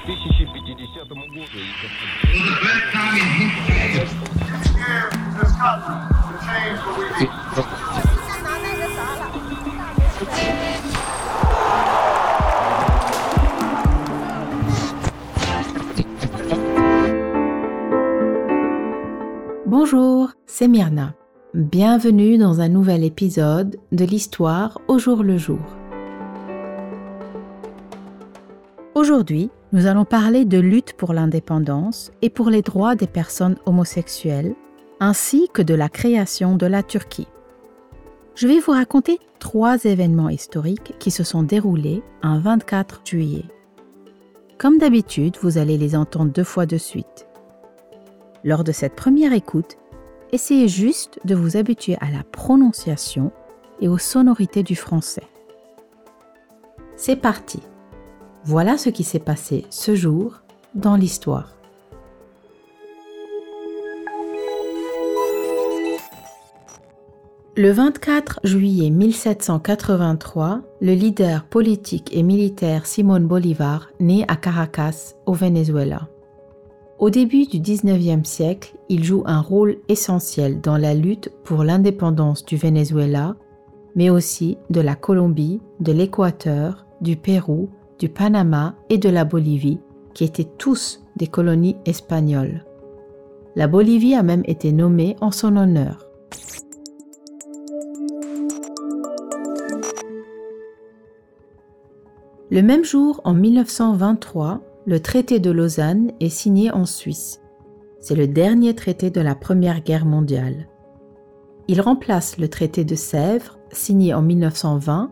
2050 году. Bonjour, c'est Myrna. Bienvenue dans un nouvel épisode de l'histoire au jour le jour. Aujourd'hui, nous allons parler de lutte pour l'indépendance et pour les droits des personnes homosexuelles, ainsi que de la création de la Turquie. Je vais vous raconter trois événements historiques qui se sont déroulés un 24 juillet. Comme d'habitude, vous allez les entendre deux fois de suite. Lors de cette première écoute, essayez juste de vous habituer à la prononciation et aux sonorités du français. C'est parti. Voilà ce qui s'est passé ce jour dans l'histoire. Le 24 juillet 1783, le leader politique et militaire Simón Bolívar naît à Caracas, au Venezuela. Au début du 19e siècle, il joue un rôle essentiel dans la lutte pour l'indépendance du Venezuela, mais aussi de la Colombie, de l'Équateur, du Pérou, du Panama et de la Bolivie, qui étaient tous des colonies espagnoles. La Bolivie a même été nommée en son honneur. Le même jour, en 1923, le traité de Lausanne est signé en Suisse. C'est le dernier traité de la Première Guerre mondiale. Il remplace le traité de Sèvres, signé en 1920,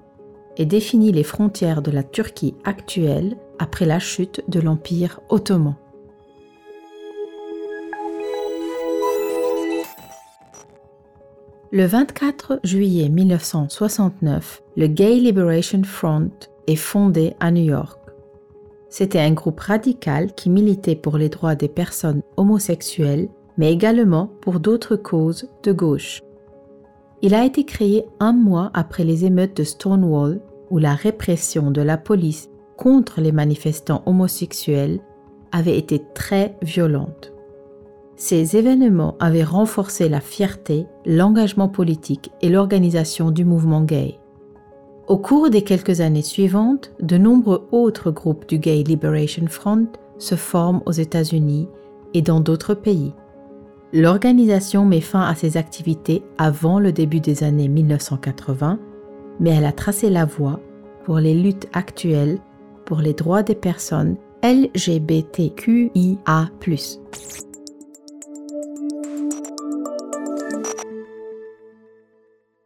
et définit les frontières de la Turquie actuelle après la chute de l'Empire ottoman. Le 24 juillet 1969, le Gay Liberation Front est fondé à New York. C'était un groupe radical qui militait pour les droits des personnes homosexuelles, mais également pour d'autres causes de gauche. Il a été créé un mois après les émeutes de Stonewall, où la répression de la police contre les manifestants homosexuels avait été très violente. Ces événements avaient renforcé la fierté, l'engagement politique et l'organisation du mouvement gay. Au cours des quelques années suivantes, de nombreux autres groupes du Gay Liberation Front se forment aux États-Unis et dans d'autres pays. L'organisation met fin à ses activités avant le début des années 1980, mais elle a tracé la voie pour les luttes actuelles pour les droits des personnes LGBTQIA.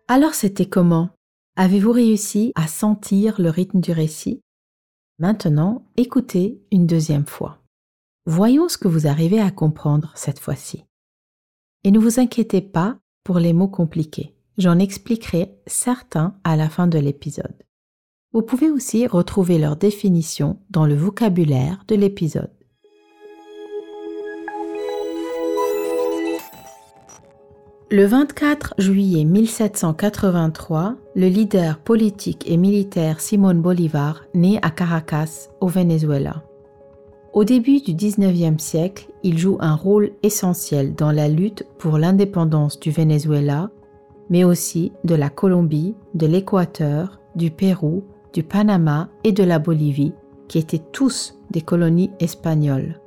Alors c'était comment? Avez-vous réussi à sentir le rythme du récit? Maintenant, écoutez une deuxième fois. Voyons ce que vous arrivez à comprendre cette fois-ci. Et ne vous inquiétez pas pour les mots compliqués. J'en expliquerai certains à la fin de l'épisode. Vous pouvez aussi retrouver leur définition dans le vocabulaire de l'épisode. Le 24 juillet 1783, le leader politique et militaire Simón Bolívar naît à Caracas, au Venezuela. Au début du 19e siècle, il joue un rôle essentiel dans la lutte pour l'indépendance du Venezuela, mais aussi de la Colombie, de l'Équateur, du Pérou, du Panama et de la Bolivie, qui étaient tous des colonies espagnoles.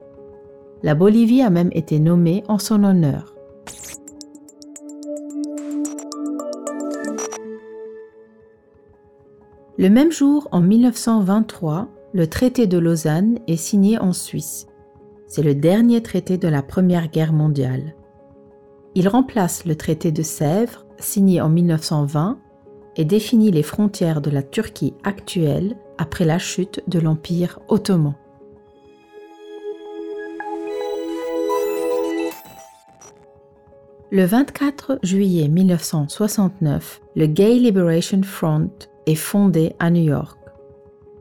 La Bolivie a même été nommée en son honneur. Le même jour, en 1923, le traité de Lausanne est signé en Suisse. C'est le dernier traité de la Première Guerre mondiale. Il remplace le traité de Sèvres, signé en 1920, et définit les frontières de la Turquie actuelle après la chute de l'Empire ottoman. Le 24 juillet 1969, le Gay Liberation Front est fondé à New York.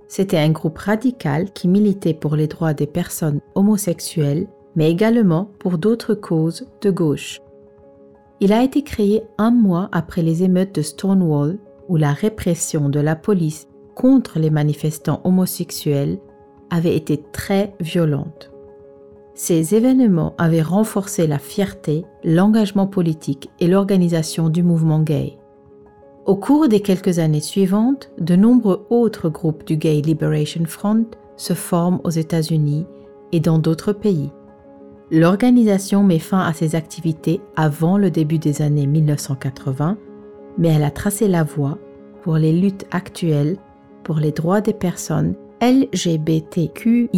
C'était un groupe radical qui militait pour les droits des personnes homosexuelles, mais également pour d'autres causes de gauche. Il a été créé un mois après les émeutes de Stonewall, où la répression de la police contre les manifestants homosexuels avait été très violente. Ces événements avaient renforcé la fierté, l'engagement politique et l'organisation du mouvement gay. Au cours des quelques années suivantes, de nombreux autres groupes du Gay Liberation Front se forment aux États-Unis et dans d'autres pays. L'organisation met fin à ses activités avant le début des années 1980, mais elle a tracé la voie pour les luttes actuelles pour les droits des personnes LGBTQIA.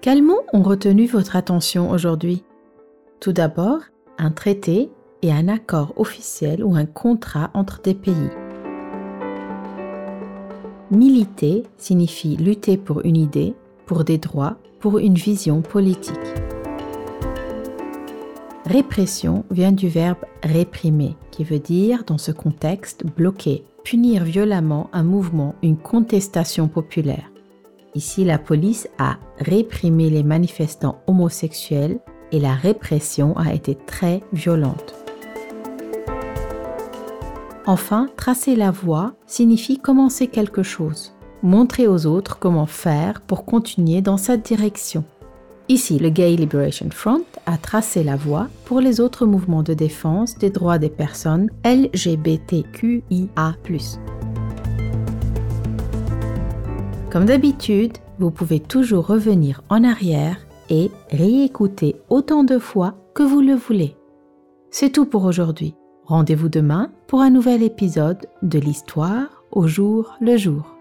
Quels mots ont retenu votre attention aujourd'hui? Tout d'abord, un traité et un accord officiel ou un contrat entre des pays. Militer signifie lutter pour une idée, pour des droits, pour une vision politique. Répression vient du verbe réprimer, qui veut dire, dans ce contexte, bloquer, punir violemment un mouvement, une contestation populaire. Ici, la police a réprimé les manifestants homosexuels et la répression a été très violente. Enfin, tracer la voie signifie commencer quelque chose, montrer aux autres comment faire pour continuer dans cette direction. Ici, le Gay Liberation Front a tracé la voie pour les autres mouvements de défense des droits des personnes LGBTQIA. Comme d'habitude, vous pouvez toujours revenir en arrière et réécouter autant de fois que vous le voulez. C'est tout pour aujourd'hui. Rendez-vous demain pour un nouvel épisode de l'histoire au jour le jour.